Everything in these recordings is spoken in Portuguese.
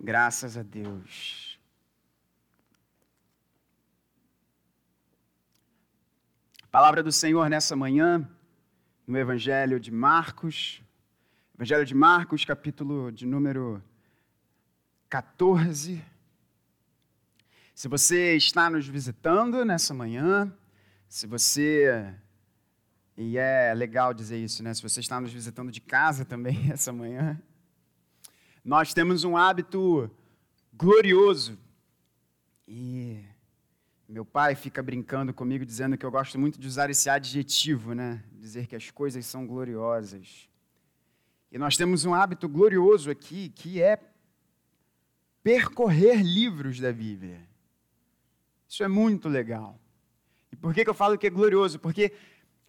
Graças a Deus. Palavra do Senhor nessa manhã, no Evangelho de Marcos. Evangelho de Marcos, capítulo de número 14. Se você está nos visitando nessa manhã, se você. E é legal dizer isso, né? Se você está nos visitando de casa também essa manhã, nós temos um hábito glorioso. E meu pai fica brincando comigo dizendo que eu gosto muito de usar esse adjetivo, né? Dizer que as coisas são gloriosas. E nós temos um hábito glorioso aqui, que é percorrer livros da Bíblia. Isso é muito legal. E por que, que eu falo que é glorioso? Porque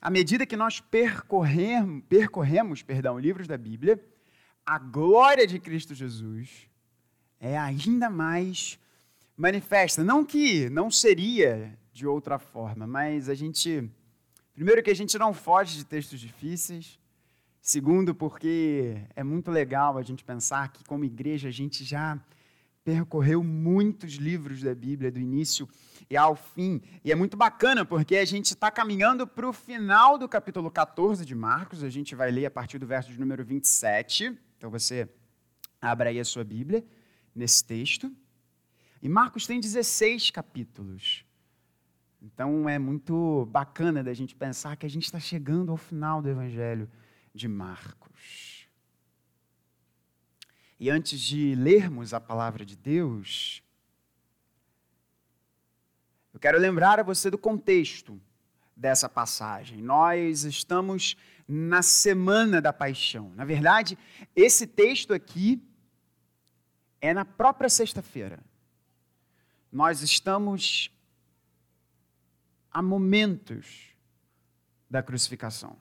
à medida que nós percorremos, percorremos perdão, livros da Bíblia, a glória de Cristo Jesus é ainda mais manifesta. Não que não seria de outra forma, mas a gente. Primeiro, que a gente não foge de textos difíceis. Segundo, porque é muito legal a gente pensar que, como igreja, a gente já percorreu muitos livros da Bíblia, do início e ao fim. E é muito bacana, porque a gente está caminhando para o final do capítulo 14 de Marcos. A gente vai ler a partir do verso de número 27. Então você abra aí a sua Bíblia nesse texto. E Marcos tem 16 capítulos. Então é muito bacana da gente pensar que a gente está chegando ao final do Evangelho de Marcos. E antes de lermos a palavra de Deus, eu quero lembrar a você do contexto dessa passagem. Nós estamos na semana da paixão. Na verdade, esse texto aqui é na própria sexta-feira. Nós estamos a momentos da crucificação.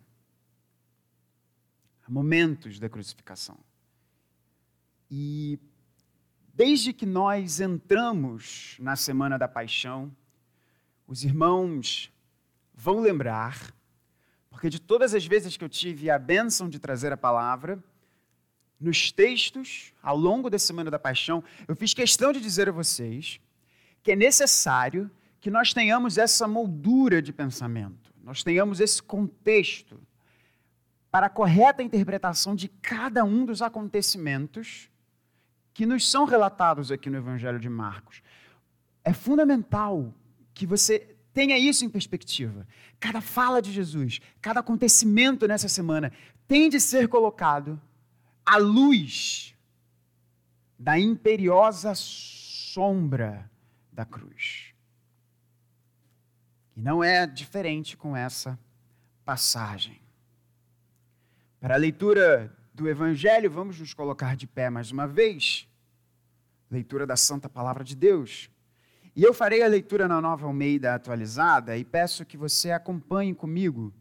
A momentos da crucificação. E desde que nós entramos na semana da paixão, os irmãos vão lembrar porque de todas as vezes que eu tive a bênção de trazer a palavra, nos textos, ao longo da Semana da Paixão, eu fiz questão de dizer a vocês que é necessário que nós tenhamos essa moldura de pensamento, nós tenhamos esse contexto para a correta interpretação de cada um dos acontecimentos que nos são relatados aqui no Evangelho de Marcos. É fundamental que você Tenha isso em perspectiva. Cada fala de Jesus, cada acontecimento nessa semana tem de ser colocado à luz da imperiosa sombra da cruz. E não é diferente com essa passagem. Para a leitura do Evangelho, vamos nos colocar de pé mais uma vez. Leitura da Santa Palavra de Deus. E eu farei a leitura na nova Almeida atualizada e peço que você acompanhe comigo.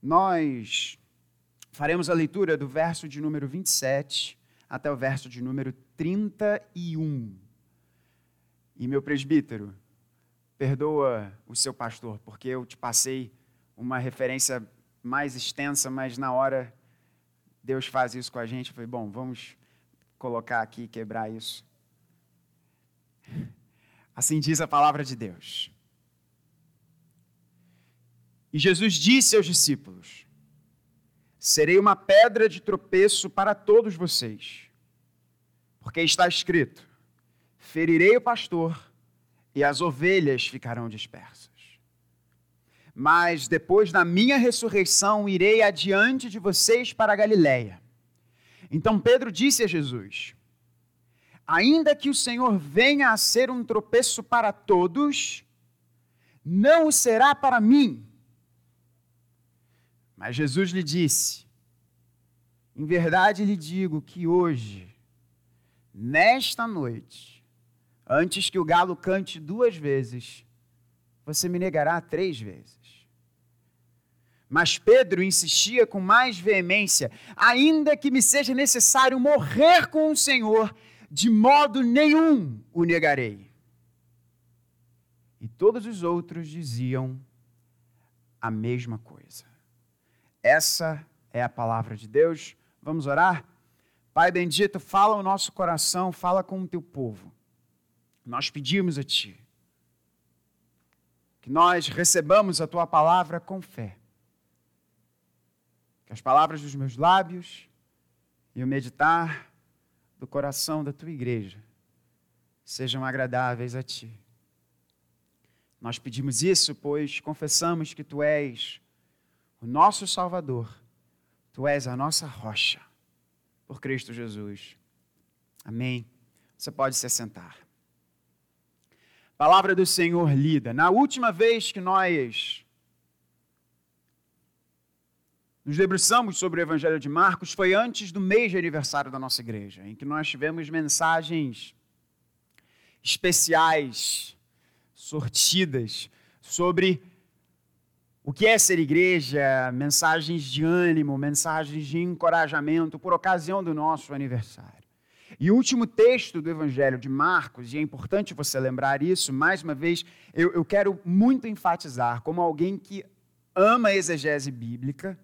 Nós faremos a leitura do verso de número 27 até o verso de número 31. E meu presbítero, perdoa o seu pastor, porque eu te passei uma referência mais extensa, mas na hora Deus faz isso com a gente. Eu falei, bom, vamos colocar aqui, quebrar isso. Assim diz a palavra de Deus. E Jesus disse aos discípulos: Serei uma pedra de tropeço para todos vocês, porque está escrito: Ferirei o pastor e as ovelhas ficarão dispersas. Mas depois da minha ressurreição irei adiante de vocês para a Galiléia. Então Pedro disse a Jesus: ainda que o Senhor venha a ser um tropeço para todos, não o será para mim. Mas Jesus lhe disse: Em verdade lhe digo que hoje, nesta noite, antes que o galo cante duas vezes, você me negará três vezes. Mas Pedro insistia com mais veemência: ainda que me seja necessário morrer com o Senhor, de modo nenhum o negarei. E todos os outros diziam a mesma coisa. Essa é a palavra de Deus. Vamos orar? Pai bendito, fala o nosso coração, fala com o teu povo. Nós pedimos a Ti que nós recebamos a Tua palavra com fé. Que as palavras dos meus lábios e o meditar do coração da Tua igreja sejam agradáveis a Ti. Nós pedimos isso, pois confessamos que Tu és o nosso Salvador, Tu és a nossa rocha, por Cristo Jesus. Amém. Você pode se assentar. Palavra do Senhor lida. Na última vez que nós nos debruçamos sobre o Evangelho de Marcos foi antes do mês de aniversário da nossa igreja, em que nós tivemos mensagens especiais, sortidas, sobre o que é ser igreja, mensagens de ânimo, mensagens de encorajamento por ocasião do nosso aniversário. E o último texto do Evangelho de Marcos, e é importante você lembrar isso, mais uma vez, eu, eu quero muito enfatizar, como alguém que ama a exegese bíblica,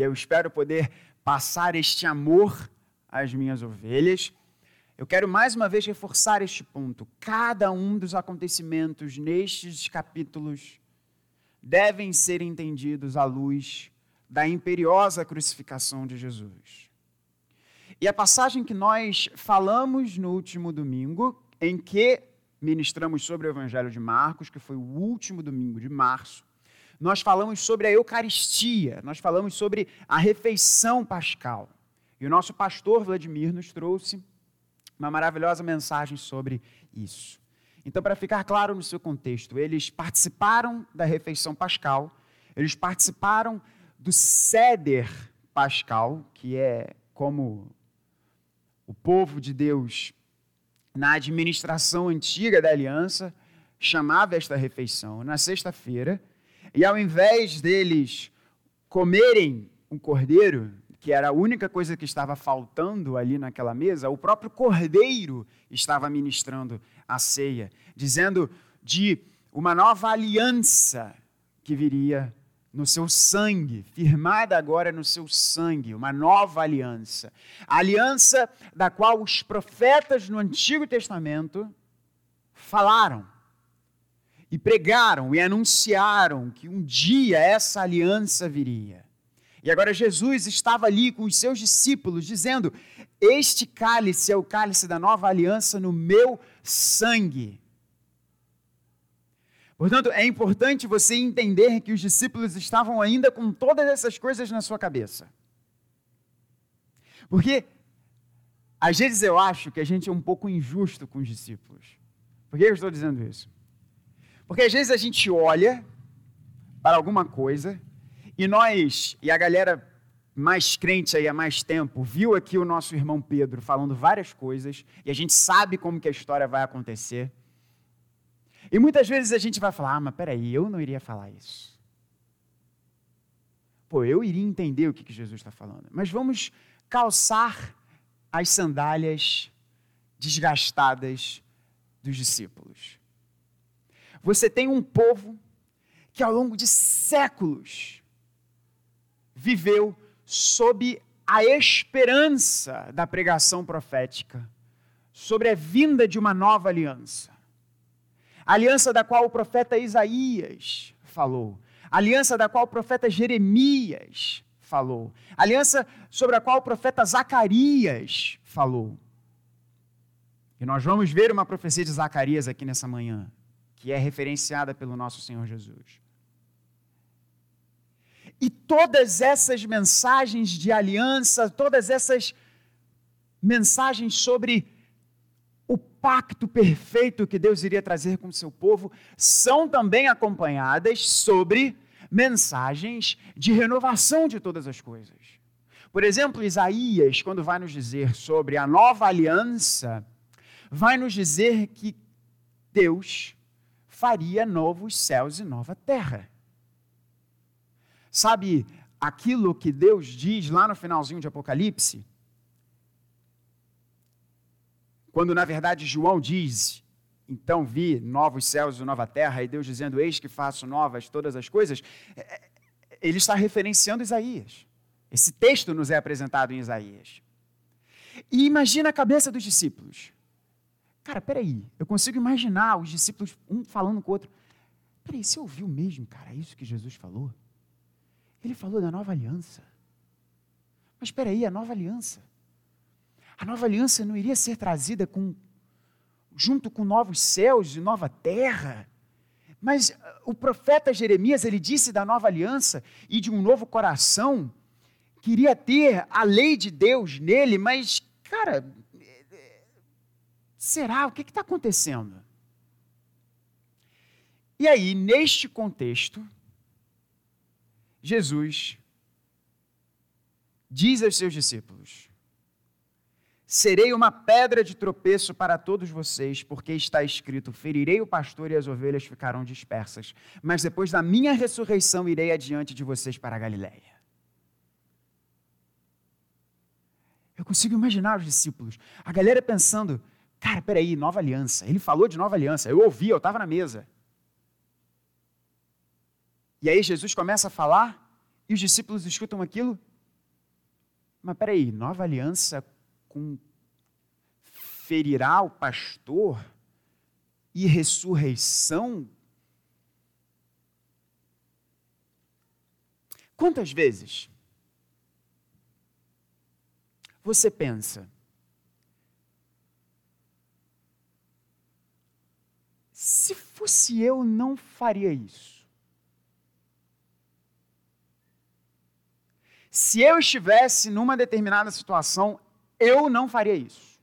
e eu espero poder passar este amor às minhas ovelhas, eu quero mais uma vez reforçar este ponto. Cada um dos acontecimentos nestes capítulos devem ser entendidos à luz da imperiosa crucificação de Jesus. E a passagem que nós falamos no último domingo, em que ministramos sobre o Evangelho de Marcos, que foi o último domingo de março, nós falamos sobre a Eucaristia, nós falamos sobre a refeição pascal. E o nosso pastor Vladimir nos trouxe uma maravilhosa mensagem sobre isso. Então, para ficar claro no seu contexto, eles participaram da refeição pascal, eles participaram do Seder pascal, que é como o povo de Deus, na administração antiga da aliança, chamava esta refeição na sexta-feira, e ao invés deles comerem um cordeiro, que era a única coisa que estava faltando ali naquela mesa, o próprio cordeiro estava ministrando a ceia, dizendo de uma nova aliança que viria no seu sangue, firmada agora no seu sangue, uma nova aliança. A aliança da qual os profetas no Antigo Testamento falaram e pregaram e anunciaram que um dia essa aliança viria. E agora Jesus estava ali com os seus discípulos, dizendo: Este cálice é o cálice da nova aliança no meu sangue. Portanto, é importante você entender que os discípulos estavam ainda com todas essas coisas na sua cabeça. Porque, às vezes, eu acho que a gente é um pouco injusto com os discípulos. Por que eu estou dizendo isso? Porque, às vezes, a gente olha para alguma coisa e nós, e a galera mais crente aí há mais tempo, viu aqui o nosso irmão Pedro falando várias coisas e a gente sabe como que a história vai acontecer. E muitas vezes a gente vai falar, ah, mas peraí, eu não iria falar isso. Pô, eu iria entender o que, que Jesus está falando. Mas vamos calçar as sandálias desgastadas dos discípulos. Você tem um povo que ao longo de séculos viveu sob a esperança da pregação profética, sobre a vinda de uma nova aliança. Aliança da qual o profeta Isaías falou, aliança da qual o profeta Jeremias falou, aliança sobre a qual o profeta Zacarias falou. E nós vamos ver uma profecia de Zacarias aqui nessa manhã, que é referenciada pelo nosso Senhor Jesus. E todas essas mensagens de aliança, todas essas mensagens sobre o pacto perfeito que Deus iria trazer com o seu povo, são também acompanhadas sobre mensagens de renovação de todas as coisas. Por exemplo, Isaías, quando vai nos dizer sobre a nova aliança, vai nos dizer que Deus faria novos céus e nova terra. Sabe aquilo que Deus diz lá no finalzinho de Apocalipse? Quando na verdade João diz: Então vi novos céus e nova terra, e Deus dizendo: Eis que faço novas todas as coisas, é, é, ele está referenciando Isaías. Esse texto nos é apresentado em Isaías. E imagina a cabeça dos discípulos. Cara, peraí, eu consigo imaginar os discípulos um falando com o outro. Peraí, você ouviu mesmo, cara, isso que Jesus falou? Ele falou da nova aliança. Mas peraí, a nova aliança. A nova aliança não iria ser trazida com, junto com novos céus e nova terra? Mas uh, o profeta Jeremias, ele disse da nova aliança e de um novo coração, queria ter a lei de Deus nele, mas, cara, será? O que está acontecendo? E aí, neste contexto, Jesus diz aos seus discípulos: Serei uma pedra de tropeço para todos vocês, porque está escrito: Ferirei o pastor e as ovelhas ficarão dispersas. Mas depois da minha ressurreição irei adiante de vocês para a Galiléia. Eu consigo imaginar os discípulos, a galera pensando: Cara, peraí, nova aliança. Ele falou de nova aliança. Eu ouvi, eu estava na mesa. E aí Jesus começa a falar e os discípulos escutam aquilo. Mas peraí, nova aliança com ferirá o pastor e ressurreição? Quantas vezes você pensa, se fosse eu, não faria isso? Se eu estivesse numa determinada situação, eu não faria isso.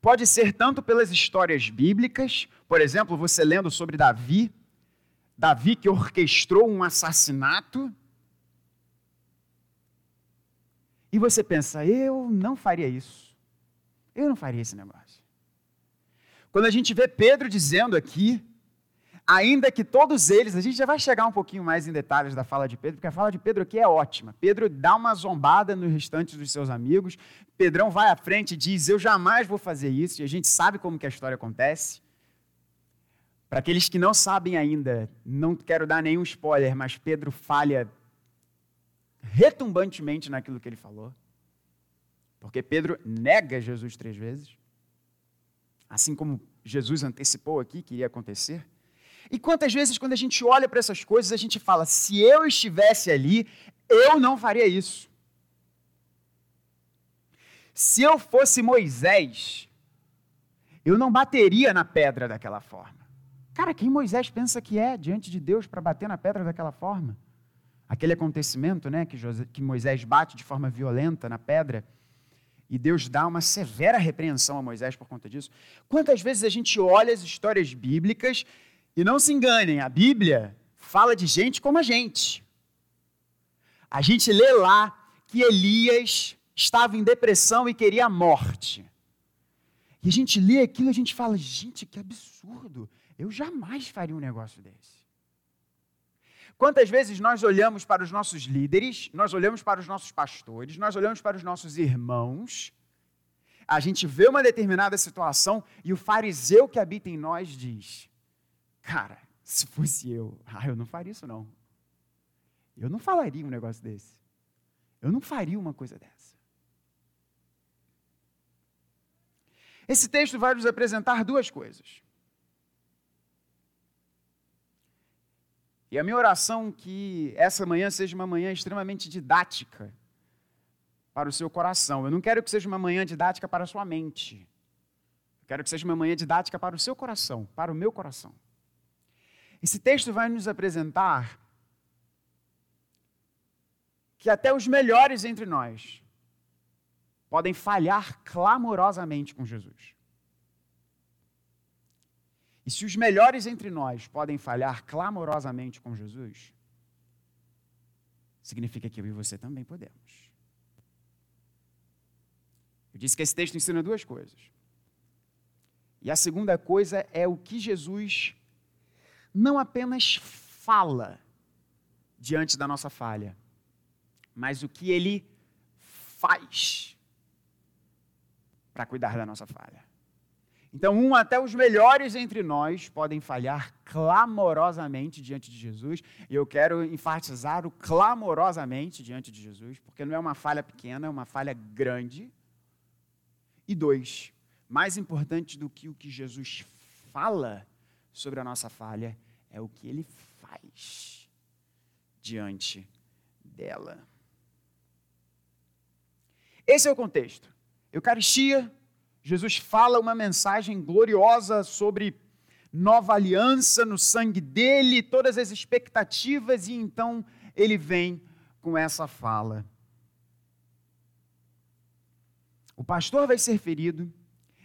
Pode ser tanto pelas histórias bíblicas, por exemplo, você lendo sobre Davi, Davi que orquestrou um assassinato, e você pensa, eu não faria isso. Eu não faria esse negócio. Quando a gente vê Pedro dizendo aqui ainda que todos eles, a gente já vai chegar um pouquinho mais em detalhes da fala de Pedro, porque a fala de Pedro aqui é ótima. Pedro dá uma zombada nos restantes dos seus amigos. Pedrão vai à frente e diz: Eu jamais vou fazer isso, e a gente sabe como que a história acontece. Para aqueles que não sabem ainda, não quero dar nenhum spoiler, mas Pedro falha retumbantemente naquilo que ele falou. Porque Pedro nega Jesus três vezes, assim como Jesus antecipou aqui que iria acontecer. E quantas vezes, quando a gente olha para essas coisas, a gente fala: se eu estivesse ali, eu não faria isso. Se eu fosse Moisés, eu não bateria na pedra daquela forma. Cara, quem Moisés pensa que é diante de Deus para bater na pedra daquela forma? Aquele acontecimento né, que, Moisés bate de forma violenta na pedra e Deus dá uma severa repreensão a Moisés por conta disso. Quantas vezes a gente olha as histórias bíblicas e não se enganem, a Bíblia fala de gente como a gente. A gente lê lá que Elias estava em depressão e queria a morte. E a gente lê aquilo e a gente fala: gente, que absurdo! Eu jamais faria um negócio desse. Quantas vezes nós olhamos para os nossos líderes, nós olhamos para os nossos pastores, nós olhamos para os nossos irmãos, a gente vê uma determinada situação e o fariseu que habita em nós diz: Cara, se fosse eu, ah, eu não faria isso não. Eu não falaria um negócio desse. Eu não faria uma coisa dessa. Esse texto vai nos apresentar duas coisas. E a minha oração que essa manhã seja uma manhã extremamente didática para o seu coração. Eu não quero que seja uma manhã didática para a sua mente. Eu quero que seja uma manhã didática para o seu coração, para o meu coração. Esse texto vai nos apresentar que até os melhores entre nós podem falhar clamorosamente com Jesus. E se os melhores entre nós podem falhar clamorosamente com Jesus, significa que eu e você também podemos. Eu disse que esse texto ensina duas coisas. E a segunda coisa é o que Jesus não apenas fala diante da nossa falha, mas o que ele faz para cuidar da nossa falha. Então, um até os melhores entre nós podem falhar clamorosamente diante de Jesus, e eu quero enfatizar o clamorosamente diante de Jesus, porque não é uma falha pequena, é uma falha grande. E dois, mais importante do que o que Jesus fala sobre a nossa falha, é o que ele faz diante dela. Esse é o contexto. Eucaristia, Jesus fala uma mensagem gloriosa sobre nova aliança no sangue dele, todas as expectativas, e então ele vem com essa fala. O pastor vai ser ferido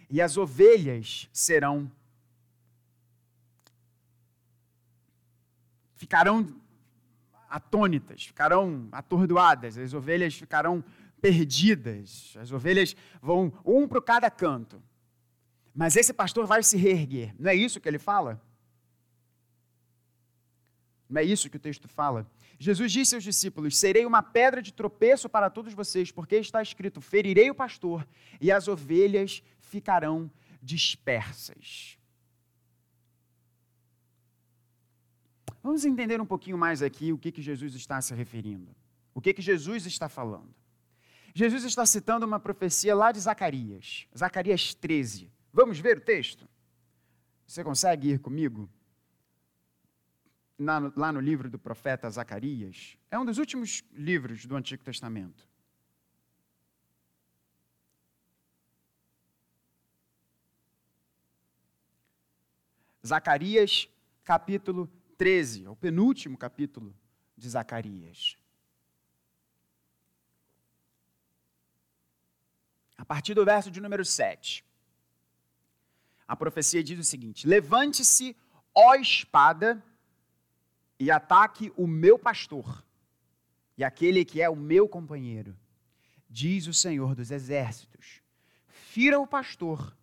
e as ovelhas serão ficarão atônitas, ficarão atordoadas, as ovelhas ficarão perdidas. As ovelhas vão um para cada canto. Mas esse pastor vai se reerguer. Não é isso que ele fala? Não é isso que o texto fala? Jesus disse aos discípulos: Serei uma pedra de tropeço para todos vocês, porque está escrito: Ferirei o pastor, e as ovelhas ficarão dispersas. Vamos entender um pouquinho mais aqui o que, que Jesus está se referindo. O que, que Jesus está falando. Jesus está citando uma profecia lá de Zacarias, Zacarias 13. Vamos ver o texto? Você consegue ir comigo? lá no livro do profeta Zacarias. É um dos últimos livros do Antigo Testamento. Zacarias, capítulo 13, é o penúltimo capítulo de Zacarias. A partir do verso de número 7. A profecia diz o seguinte: Levante-se, ó espada, e ataque o meu pastor, e aquele que é o meu companheiro, diz o Senhor dos exércitos. Fira o pastor,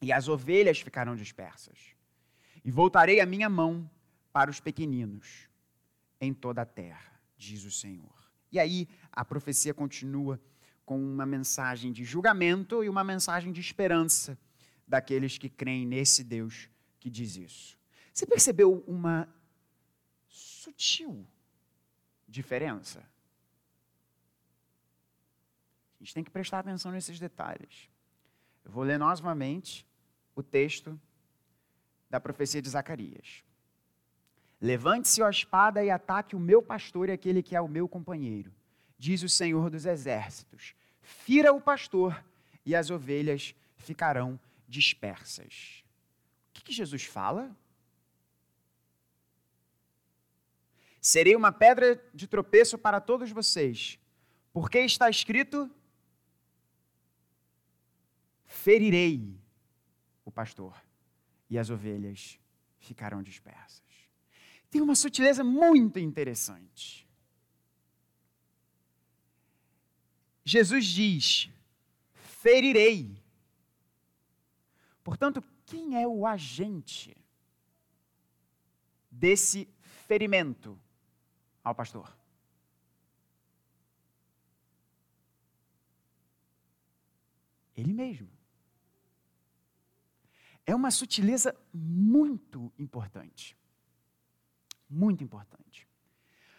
e as ovelhas ficarão dispersas. E voltarei a minha mão para os pequeninos em toda a terra, diz o Senhor. E aí a profecia continua com uma mensagem de julgamento e uma mensagem de esperança daqueles que creem nesse Deus que diz isso. Você percebeu uma sutil diferença? A gente tem que prestar atenção nesses detalhes. Eu vou ler novamente o texto da profecia de Zacarias. Levante-se a espada e ataque o meu pastor e aquele que é o meu companheiro diz o Senhor dos Exércitos: fira o pastor e as ovelhas ficarão dispersas. O que, que Jesus fala? Serei uma pedra de tropeço para todos vocês, porque está escrito: ferirei o pastor e as ovelhas ficarão dispersas. Tem uma sutileza muito interessante. Jesus diz: ferirei. Portanto, quem é o agente desse ferimento ao pastor? Ele mesmo. É uma sutileza muito importante. Muito importante.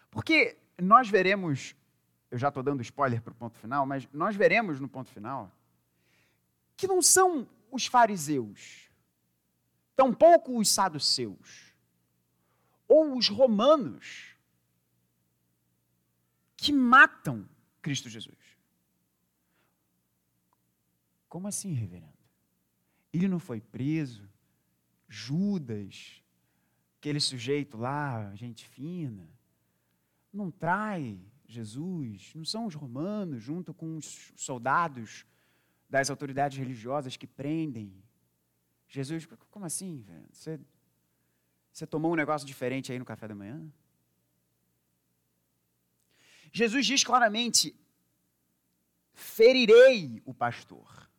Porque nós veremos eu já estou dando spoiler para o ponto final, mas nós veremos no ponto final que não são os fariseus, tampouco os saduceus, ou os romanos, que matam Cristo Jesus. Como assim, reverendo? Ele não foi preso? Judas, aquele sujeito lá, gente fina, não trai Jesus, não são os romanos, junto com os soldados das autoridades religiosas que prendem. Jesus, como assim? Você, você tomou um negócio diferente aí no café da manhã? Jesus diz claramente: ferirei o pastor.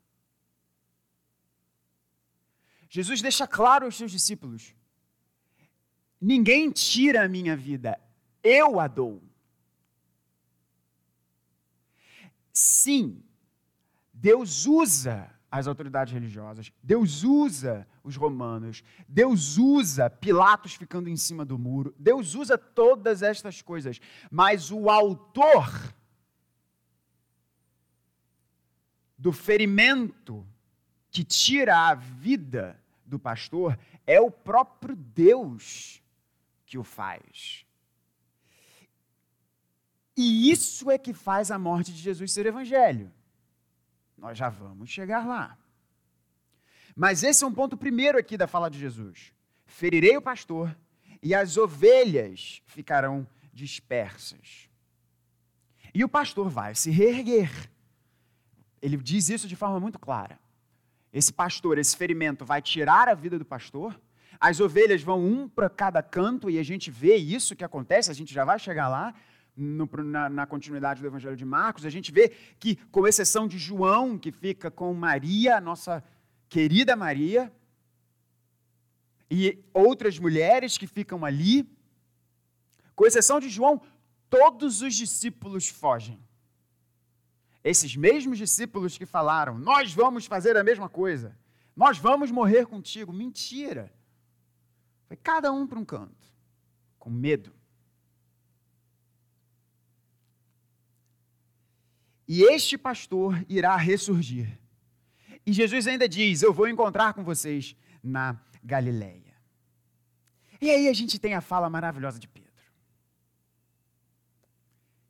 Jesus deixa claro aos seus discípulos: ninguém tira a minha vida, eu a dou. Sim, Deus usa as autoridades religiosas, Deus usa os romanos, Deus usa Pilatos ficando em cima do muro, Deus usa todas estas coisas, mas o autor do ferimento que tira a vida do pastor é o próprio Deus que o faz. E isso é que faz a morte de Jesus ser evangelho. Nós já vamos chegar lá. Mas esse é um ponto primeiro aqui da fala de Jesus. Ferirei o pastor e as ovelhas ficarão dispersas. E o pastor vai se reerguer. Ele diz isso de forma muito clara. Esse pastor, esse ferimento vai tirar a vida do pastor, as ovelhas vão um para cada canto e a gente vê isso que acontece, a gente já vai chegar lá, no, na, na, continuidade do Evangelho de Marcos, a gente vê que, com exceção de João, que fica com Maria, nossa querida Maria, e outras mulheres que ficam ali, com exceção de João, todos os discípulos fogem. Esses mesmos discípulos que falaram: Nós vamos fazer a mesma coisa, nós vamos morrer contigo. Mentira. Foi cada um para um canto, com medo. E este pastor irá ressurgir. E Jesus ainda diz: Eu vou encontrar com vocês na Galileia. E aí a gente tem a fala maravilhosa de Pedro.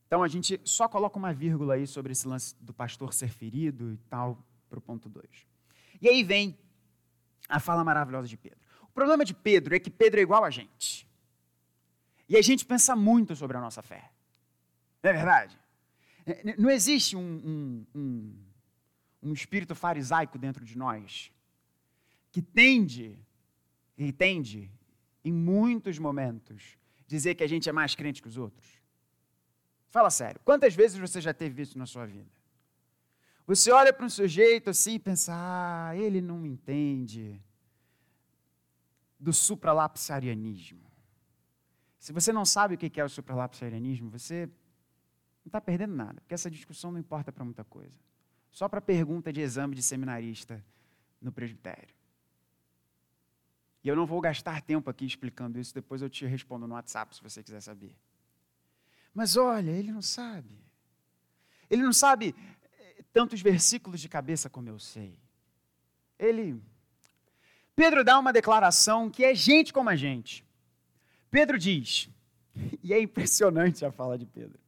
Então a gente só coloca uma vírgula aí sobre esse lance do pastor ser ferido e tal, para o ponto 2. E aí vem a fala maravilhosa de Pedro. O problema de Pedro é que Pedro é igual a gente. E a gente pensa muito sobre a nossa fé. Não é verdade? É, não existe um, um, um, um espírito farisaico dentro de nós que tende, e tende, em muitos momentos, dizer que a gente é mais crente que os outros? Fala sério, quantas vezes você já teve isso na sua vida? Você olha para um sujeito assim e pensa, ah, ele não me entende do supralapsarianismo. Se você não sabe o que é o supralapsarianismo, você não está perdendo nada, porque essa discussão não importa para muita coisa. Só para pergunta de exame de seminarista no presbitério. E eu não vou gastar tempo aqui explicando isso, depois eu te respondo no WhatsApp se você quiser saber. Mas olha, ele não sabe. Ele não sabe eh, tantos versículos de cabeça como eu sei. Ele. Pedro dá uma declaração que é gente como a gente. Pedro diz, e é impressionante a fala de Pedro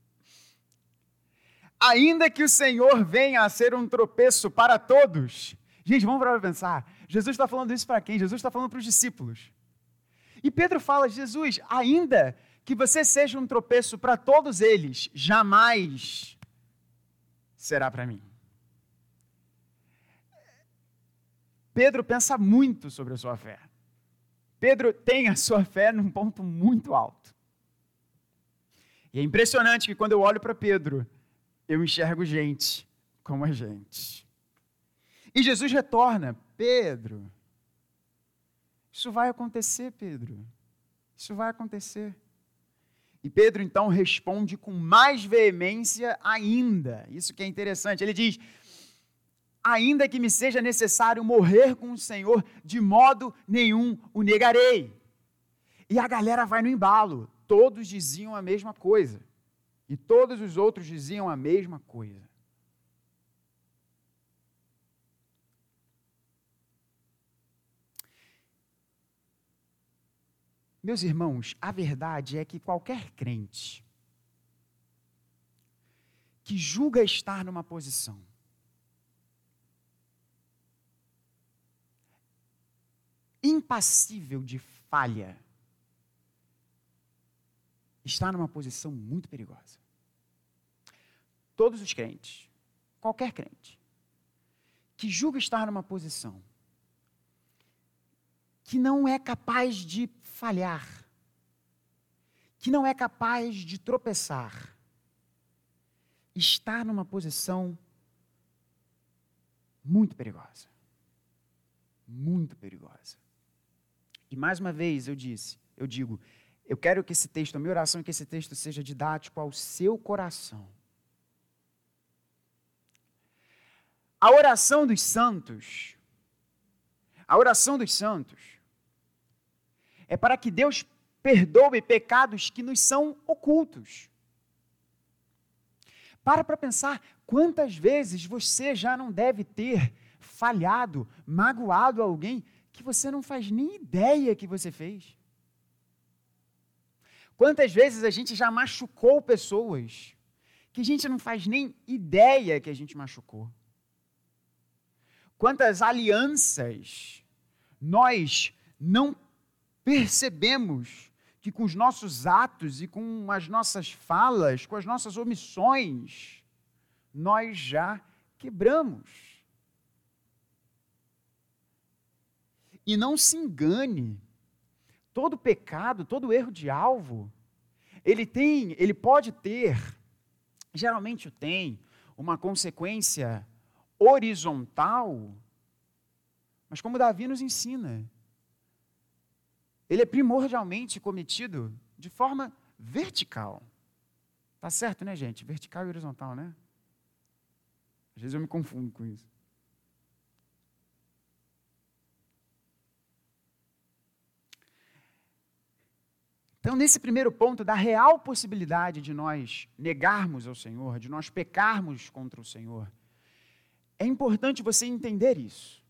ainda que o Senhor venha a ser um tropeço para todos. Gente, vamos para pensar. Jesus está falando isso para quem? Jesus está falando para os discípulos. E Pedro fala: Jesus, ainda que você seja um tropeço para todos eles, jamais será para mim. Pedro pensa muito sobre a sua fé. Pedro tem a sua fé num ponto muito alto. E é impressionante que quando eu olho para Pedro, eu enxergo gente como a gente. E Jesus retorna, Pedro, isso vai acontecer, Pedro. Isso vai acontecer. E Pedro então responde com mais veemência ainda. Isso que é interessante. Ele diz: Ainda que me seja necessário morrer com o Senhor, de modo nenhum o negarei. E a galera vai no embalo. Todos diziam a mesma coisa. E todos os outros diziam a mesma coisa. Meus irmãos, a verdade é que qualquer crente que julga estar numa posição impassível de falha, está numa posição muito perigosa. Todos os crentes, qualquer crente, que julga estar numa posição que não é capaz de falhar, que não é capaz de tropeçar, está numa posição muito perigosa. Muito perigosa. E mais uma vez eu disse, eu digo, eu quero que esse texto, a minha oração é que esse texto seja didático ao seu coração. A oração dos santos, a oração dos santos, é para que Deus perdoe pecados que nos são ocultos. Para para pensar quantas vezes você já não deve ter falhado, magoado alguém que você não faz nem ideia que você fez. Quantas vezes a gente já machucou pessoas que a gente não faz nem ideia que a gente machucou? Quantas alianças nós não percebemos que com os nossos atos e com as nossas falas, com as nossas omissões, nós já quebramos. E não se engane, todo pecado, todo erro de alvo, ele tem, ele pode ter, geralmente tem, uma consequência horizontal, mas como Davi nos ensina, ele é primordialmente cometido de forma vertical. Tá certo, né, gente? Vertical e horizontal, né? Às vezes eu me confundo com isso. Então, nesse primeiro ponto, da real possibilidade de nós negarmos ao Senhor, de nós pecarmos contra o Senhor, é importante você entender isso.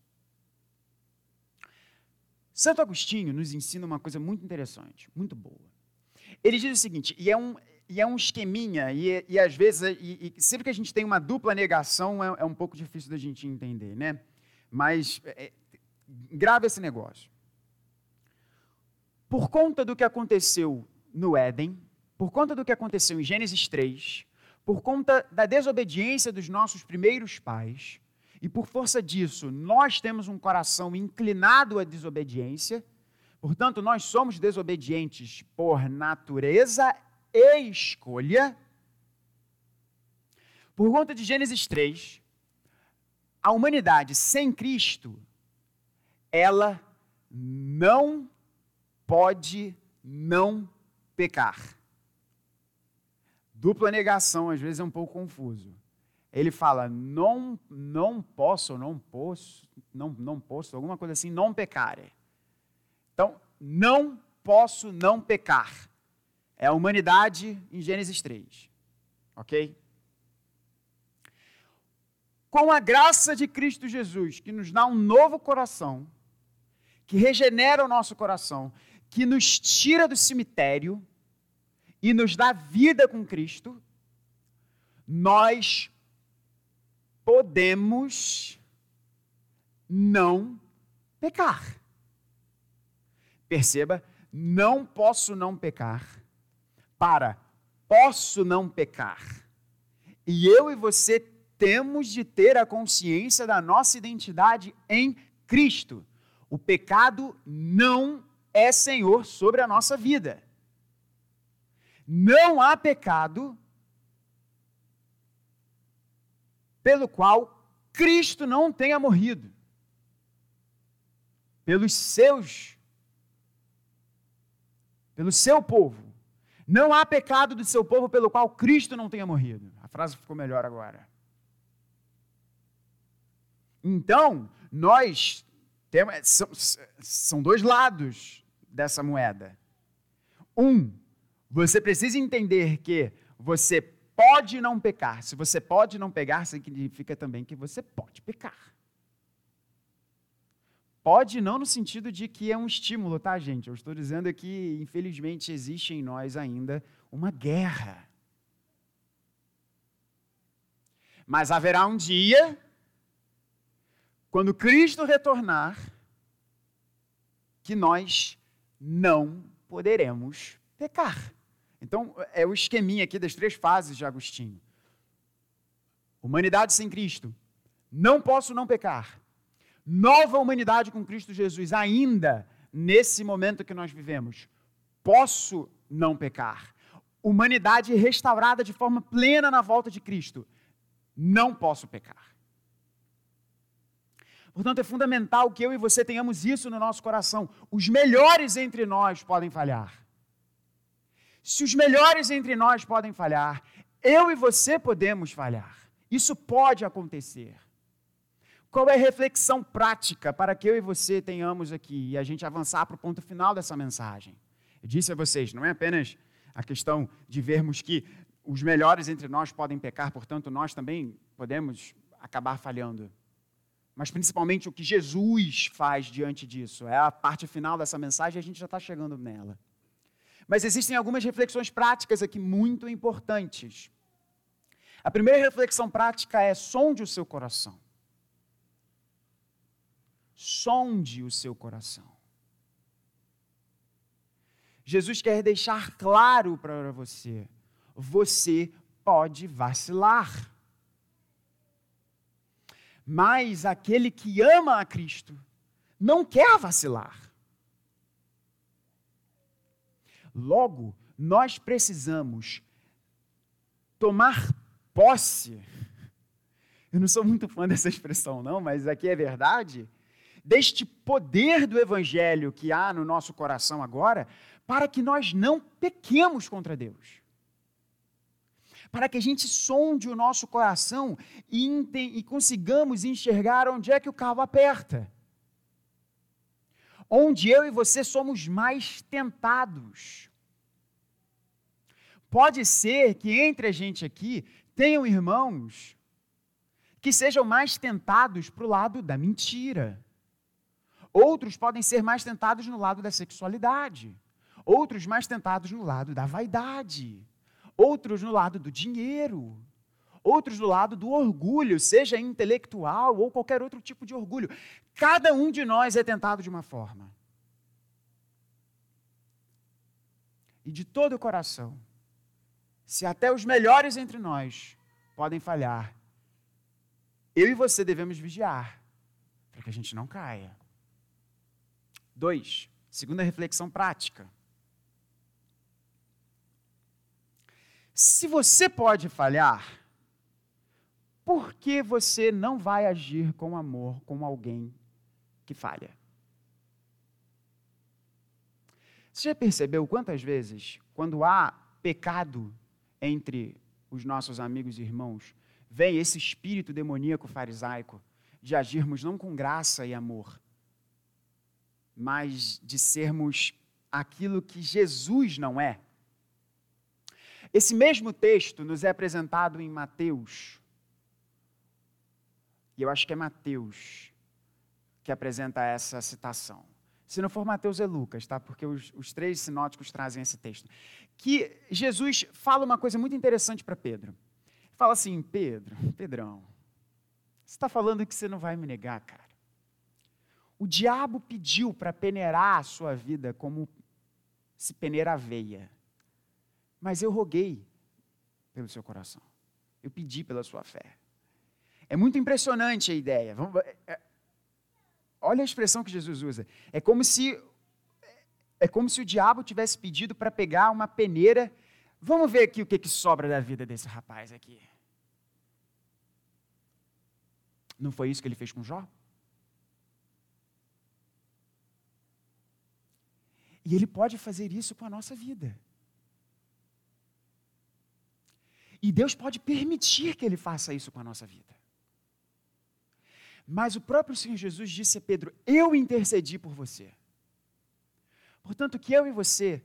Santo Agostinho nos ensina uma coisa muito interessante, muito boa. Ele diz o seguinte, e é um, e é um esqueminha, e, e às vezes, e, e sempre que a gente tem uma dupla negação, é, é, um pouco difícil da gente entender, né? Mas é, grava esse negócio por conta do que aconteceu no Éden, por conta do que aconteceu em Gênesis 3, por conta da desobediência dos nossos primeiros pais, e por força disso, nós temos um coração inclinado à desobediência, portanto, nós somos desobedientes por natureza e escolha. Por conta de Gênesis 3, a humanidade sem Cristo, ela não pode não pecar. Dupla negação, às vezes é um pouco confuso. Ele fala, não, não posso, não posso, não, não posso, alguma coisa assim, não pecare. Então, não posso não pecar. É a humanidade em Gênesis 3. Ok? Com a graça de Cristo Jesus, que nos dá um novo coração, que regenera o nosso coração, que nos tira do cemitério e nos dá vida com Cristo, nós podemos não pecar. Perceba, não posso não pecar, para posso não pecar. E eu e você temos de ter a consciência da nossa identidade em Cristo. O pecado não é Senhor sobre a nossa vida. Não há pecado pelo qual Cristo não tenha morrido. Pelos seus, pelo seu povo. Não há pecado do seu povo pelo qual Cristo não tenha morrido. A frase ficou melhor agora. Então, nós temos, são, são dois lados dessa moeda. Um, você precisa entender que você pode não pecar. Se você pode não pecar, significa também que você pode pecar. Pode não no sentido de que é um estímulo, tá, gente? Eu estou dizendo que, infelizmente, existe em nós ainda uma guerra. Mas haverá um dia, quando Cristo retornar, que nós não poderemos pecar. Então, é o esqueminha aqui das três fases de Agostinho. Humanidade sem Cristo. Não posso não pecar. Nova humanidade com Cristo Jesus, ainda nesse momento que nós vivemos. Posso não pecar. Humanidade restaurada de forma plena na volta de Cristo. Não posso pecar. Portanto, é fundamental que eu e você tenhamos isso no nosso coração. Os melhores entre nós podem falhar. Se os melhores entre nós podem falhar, eu e você podemos falhar. Isso pode acontecer. Qual é a reflexão prática para que eu e você tenhamos aqui e a gente avançar para o ponto final dessa mensagem? Eu disse a vocês, não é apenas a questão de vermos que os melhores entre nós podem pecar, portanto, nós também podemos acabar falhando. Mas principalmente o que Jesus faz diante disso. É a parte final dessa mensagem e a gente já está chegando nela. Mas existem algumas reflexões práticas aqui muito importantes. A primeira reflexão prática é: sonde o seu coração. Sonde o seu coração. Jesus quer deixar claro para você: você pode vacilar. Mas aquele que ama a Cristo não quer vacilar. Logo, nós precisamos tomar posse. Eu não sou muito fã dessa expressão, não, mas aqui é verdade. Deste poder do Evangelho que há no nosso coração agora, para que nós não pequemos contra Deus. Para que a gente sonde o nosso coração e, e consigamos enxergar onde é que o carro aperta. Onde eu e você somos mais tentados Pode ser que entre a gente aqui tenham irmãos que sejam mais tentados para o lado da mentira. Outros podem ser mais tentados no lado da sexualidade. Outros mais tentados no lado da vaidade. Outros no lado do dinheiro. Outros do lado do orgulho, seja intelectual ou qualquer outro tipo de orgulho. Cada um de nós é tentado de uma forma. E de todo o coração, se até os melhores entre nós podem falhar, eu e você devemos vigiar para que a gente não caia. Dois, segunda reflexão prática. Se você pode falhar, por que você não vai agir com amor com alguém que falha? Você já percebeu quantas vezes, quando há pecado entre os nossos amigos e irmãos, vem esse espírito demoníaco farisaico de agirmos não com graça e amor, mas de sermos aquilo que Jesus não é. Esse mesmo texto nos é apresentado em Mateus. E eu acho que é Mateus que apresenta essa citação. Se não for Mateus, é Lucas, tá? Porque os, os três sinóticos trazem esse texto. Que Jesus fala uma coisa muito interessante para Pedro. Fala assim: Pedro, Pedrão, você está falando que você não vai me negar, cara. O diabo pediu para peneirar a sua vida como se peneira aveia. Mas eu roguei pelo seu coração. Eu pedi pela sua fé. É muito impressionante a ideia. Vamos, é, é Olha a expressão que Jesus usa. É como se é como se o diabo tivesse pedido para pegar uma peneira. Vamos ver aqui o que, que sobra da vida desse rapaz aqui. Não foi isso que ele fez com Jó? E ele pode fazer isso com a nossa vida. E Deus pode permitir que ele faça isso com a nossa vida. Mas o próprio Senhor Jesus disse a Pedro: Eu intercedi por você. Portanto, que eu e você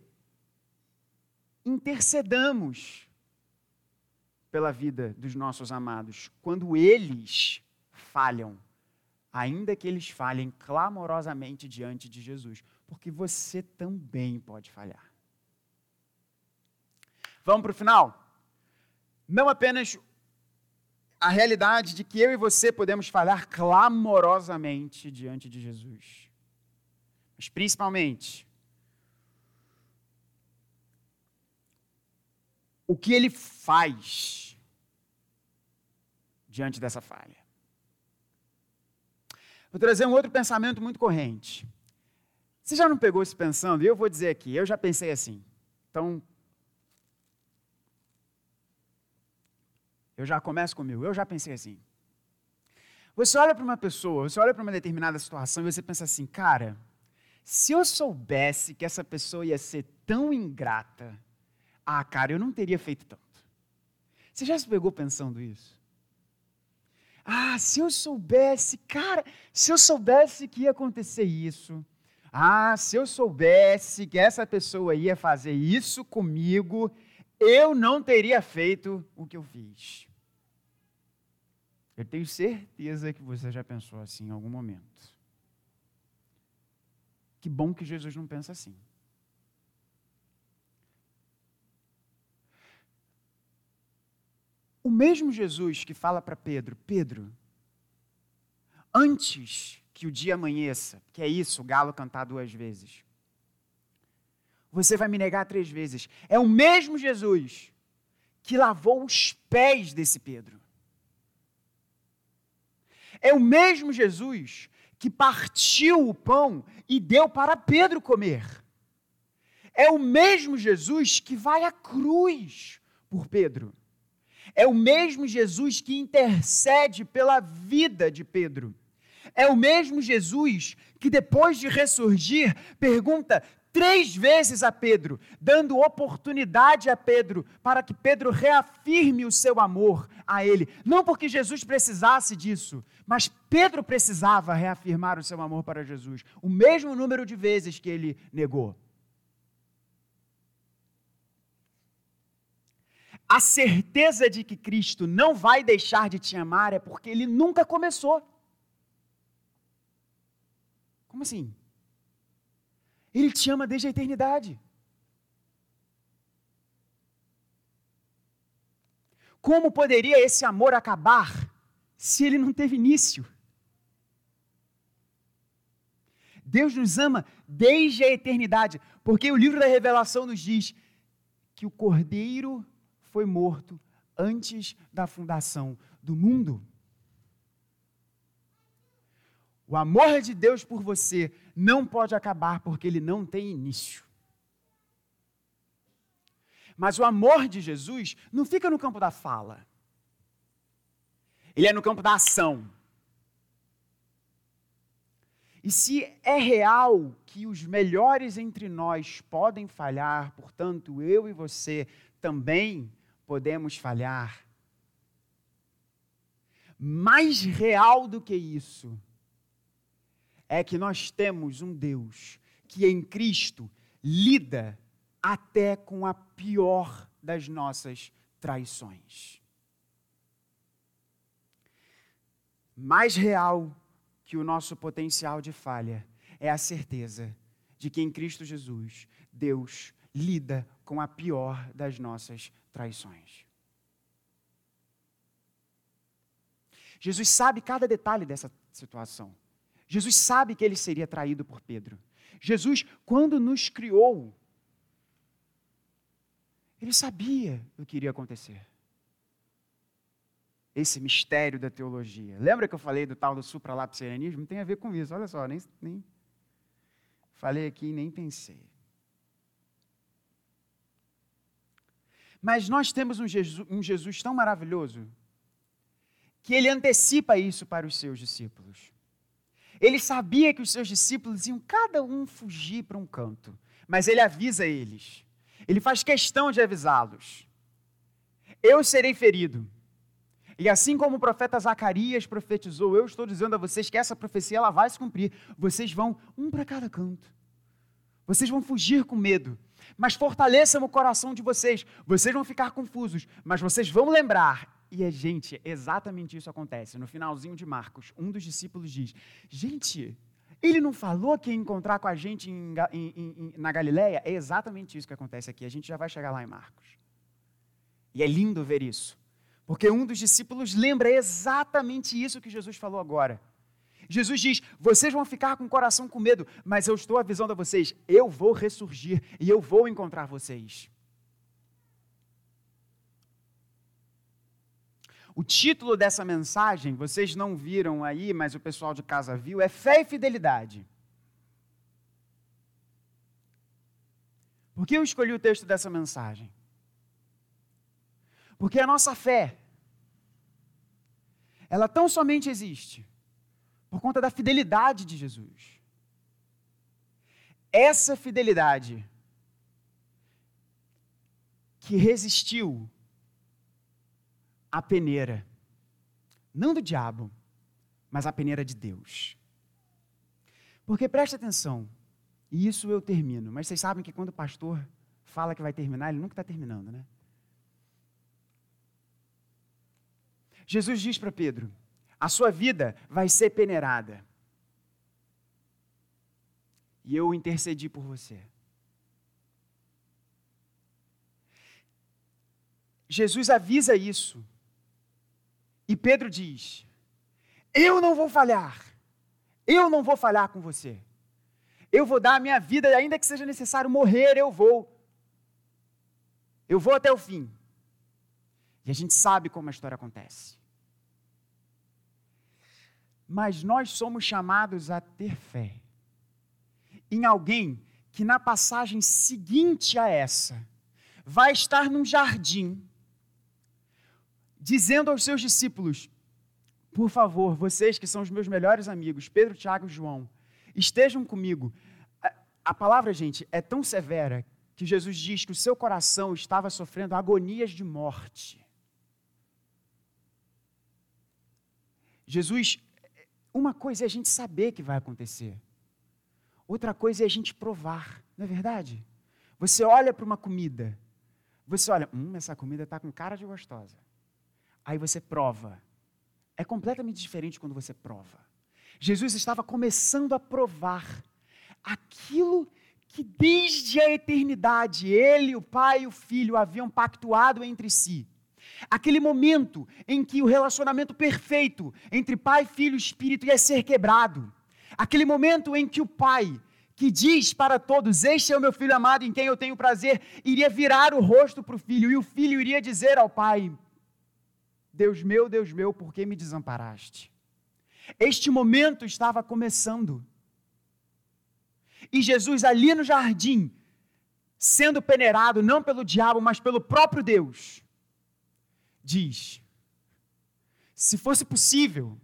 intercedamos pela vida dos nossos amados quando eles falham, ainda que eles falhem clamorosamente diante de Jesus, porque você também pode falhar. Vamos para o final? Não apenas a realidade de que eu e você podemos falhar clamorosamente diante de Jesus. Mas principalmente, o que ele faz diante dessa falha. Vou trazer um outro pensamento muito corrente. Você já não pegou se pensando? Eu vou dizer aqui, eu já pensei assim. Então, Eu já começo comigo. Eu já pensei assim. Você olha para uma pessoa, você olha para uma determinada situação e você pensa assim, cara, se eu soubesse que essa pessoa ia ser tão ingrata, ah, cara, eu não teria feito tanto. Você já se pegou pensando isso? Ah, se eu soubesse, cara, se eu soubesse que ia acontecer isso. Ah, se eu soubesse que essa pessoa ia fazer isso comigo, eu não teria feito o que eu fiz. Eu tenho certeza que você já pensou assim em algum momento. Que bom que Jesus não pensa assim. O mesmo Jesus que fala para Pedro: Pedro, antes que o dia amanheça, que é isso, o galo cantar duas vezes, você vai me negar três vezes. É o mesmo Jesus que lavou os pés desse Pedro. É o mesmo Jesus que partiu o pão e deu para Pedro comer. É o mesmo Jesus que vai à cruz por Pedro. É o mesmo Jesus que intercede pela vida de Pedro. É o mesmo Jesus que, depois de ressurgir, pergunta três vezes a Pedro, dando oportunidade a Pedro para que Pedro reafirme o seu amor a ele. Não porque Jesus precisasse disso, mas Pedro precisava reafirmar o seu amor para Jesus. O mesmo número de vezes que ele negou. A certeza de que Cristo não vai deixar de te amar é porque ele nunca começou. Como assim? Ele te ama desde a eternidade. Como poderia esse amor acabar se ele não teve início? Deus nos ama desde a eternidade, porque o livro da Revelação nos diz que o Cordeiro foi morto antes da fundação do mundo. O amor de Deus por você não pode acabar porque ele não tem início. Mas o amor de Jesus não fica no campo da fala. Ele é no campo da ação. E se é real que os melhores entre nós podem falhar, portanto, eu e você também podemos falhar, mais real do que isso é que nós temos um Deus que em Cristo lida até com a pior das nossas traições. Mais real que o nosso potencial de falha é a certeza de que em Cristo Jesus Deus lida com a pior das nossas traições. Jesus sabe cada detalhe dessa situação. Jesus sabe que ele seria traído por Pedro. Jesus, quando nos criou, ele sabia o que iria acontecer. Esse mistério da teologia. Lembra que eu falei do tal do supralapsarianismo? Tem a ver com isso. Olha só, nem, nem falei aqui e nem pensei. Mas nós temos um Jesus, um Jesus tão maravilhoso que ele antecipa isso para os seus discípulos. Ele sabia que os seus discípulos iam cada um fugir para um canto, mas ele avisa eles. Ele faz questão de avisá-los. Eu serei ferido. E assim como o profeta Zacarias profetizou, eu estou dizendo a vocês que essa profecia ela vai se cumprir. Vocês vão um para cada canto. Vocês vão fugir com medo, mas fortaleçam o coração de vocês. Vocês vão ficar confusos, mas vocês vão lembrar e, gente, exatamente isso acontece. No finalzinho de Marcos, um dos discípulos diz: Gente, ele não falou que ia encontrar com a gente em, em, em, na Galileia? É exatamente isso que acontece aqui. A gente já vai chegar lá em Marcos. E é lindo ver isso. Porque um dos discípulos lembra exatamente isso que Jesus falou agora. Jesus diz: Vocês vão ficar com o coração com medo, mas eu estou avisando a vocês: eu vou ressurgir e eu vou encontrar vocês. O título dessa mensagem, vocês não viram aí, mas o pessoal de casa viu, é Fé e Fidelidade. Por que eu escolhi o texto dessa mensagem? Porque a nossa fé, ela tão somente existe por conta da fidelidade de Jesus. Essa fidelidade que resistiu a peneira, não do diabo, mas a peneira de Deus. Porque preste atenção, e isso eu termino, mas vocês sabem que quando o pastor fala que vai terminar, ele nunca está terminando, né? Jesus diz para Pedro: a sua vida vai ser peneirada. E eu intercedi por você. Jesus avisa isso. E Pedro diz: Eu não vou falhar. Eu não vou falhar com você. Eu vou dar a minha vida, e ainda que seja necessário morrer, eu vou. Eu vou até o fim. E a gente sabe como a história acontece. Mas nós somos chamados a ter fé em alguém que, na passagem seguinte a essa, vai estar num jardim, dizendo aos seus discípulos: Por favor, vocês que são os meus melhores amigos, Pedro, Tiago e João, estejam comigo. A, palavra, gente, é tão severa que Jesus diz que o seu coração estava sofrendo agonias de morte. Jesus, uma coisa é a gente saber que vai acontecer, outra coisa é a gente provar, não é verdade? Você olha para uma comida, você olha, hum, essa comida está com cara de gostosa. Aí você prova. É completamente diferente quando você prova. Jesus estava começando a provar aquilo que desde a eternidade ele, o Pai e o Filho haviam pactuado entre si. Aquele momento em que o relacionamento perfeito entre Pai, Filho e Espírito ia ser quebrado. Aquele momento em que o Pai, que diz para todos: Este é o meu filho amado em quem eu tenho prazer, iria virar o rosto para o filho, e o filho iria dizer ao Pai: Deus meu, Deus meu, por que me desamparaste? Este momento estava começando. E Jesus, ali no jardim, sendo peneirado não pelo diabo, mas pelo próprio Deus, diz: se fosse possível,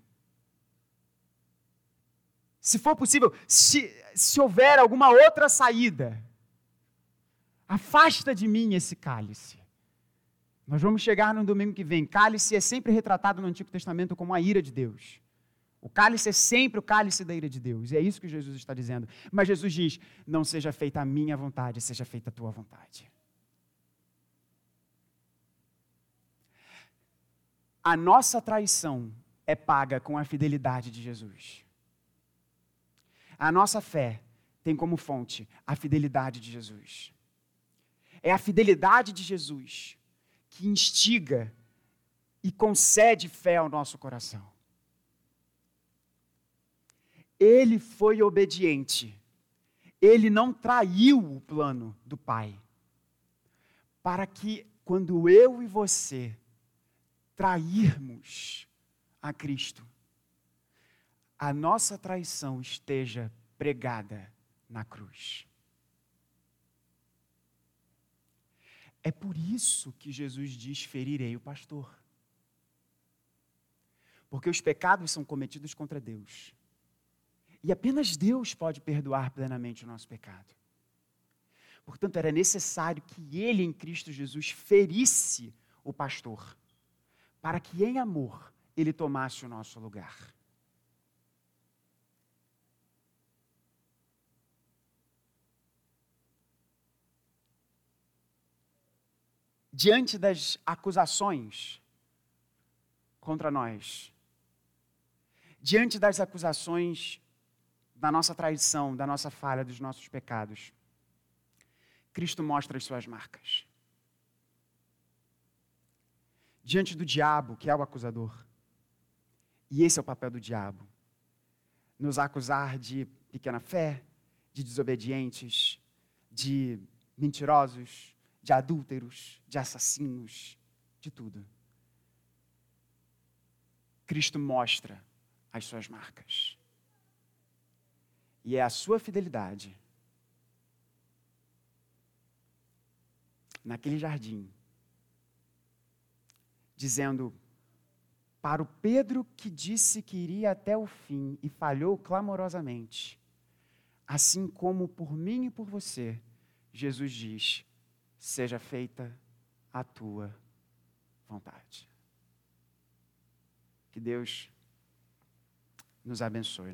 se for possível, se, se houver alguma outra saída, afasta de mim esse cálice. Nós vamos chegar no domingo que vem. Cálice é sempre retratado no Antigo Testamento como a ira de Deus. O cálice é sempre o cálice da ira de Deus. E é isso que Jesus está dizendo. Mas Jesus diz: Não seja feita a minha vontade, seja feita a tua vontade. A nossa traição é paga com a fidelidade de Jesus. A nossa fé tem como fonte a fidelidade de Jesus. É a fidelidade de Jesus que instiga e concede fé ao nosso coração. Ele foi obediente. Ele não traiu o plano do Pai. Para que, quando eu e você trairmos a Cristo, a nossa traição esteja pregada na cruz. É por isso que Jesus diz: ferirei o pastor. Porque os pecados são cometidos contra Deus. E apenas Deus pode perdoar plenamente o nosso pecado. Portanto, era necessário que ele, em Cristo Jesus, ferisse o pastor, para que em amor ele tomasse o nosso lugar. Diante das acusações contra nós, diante das acusações da nossa traição, da nossa falha, dos nossos pecados, Cristo mostra as suas marcas. Diante do diabo, que é o acusador, e esse é o papel do diabo, nos acusar de pequena fé, de desobedientes, de mentirosos, de adúlteros, de assassinos, de tudo. Cristo mostra as suas marcas. E é a sua fidelidade naquele jardim, dizendo para o Pedro que disse que iria até o fim e falhou clamorosamente, assim como por mim e por você, Jesus diz: seja feita a tua vontade. Que Deus nos abençoe.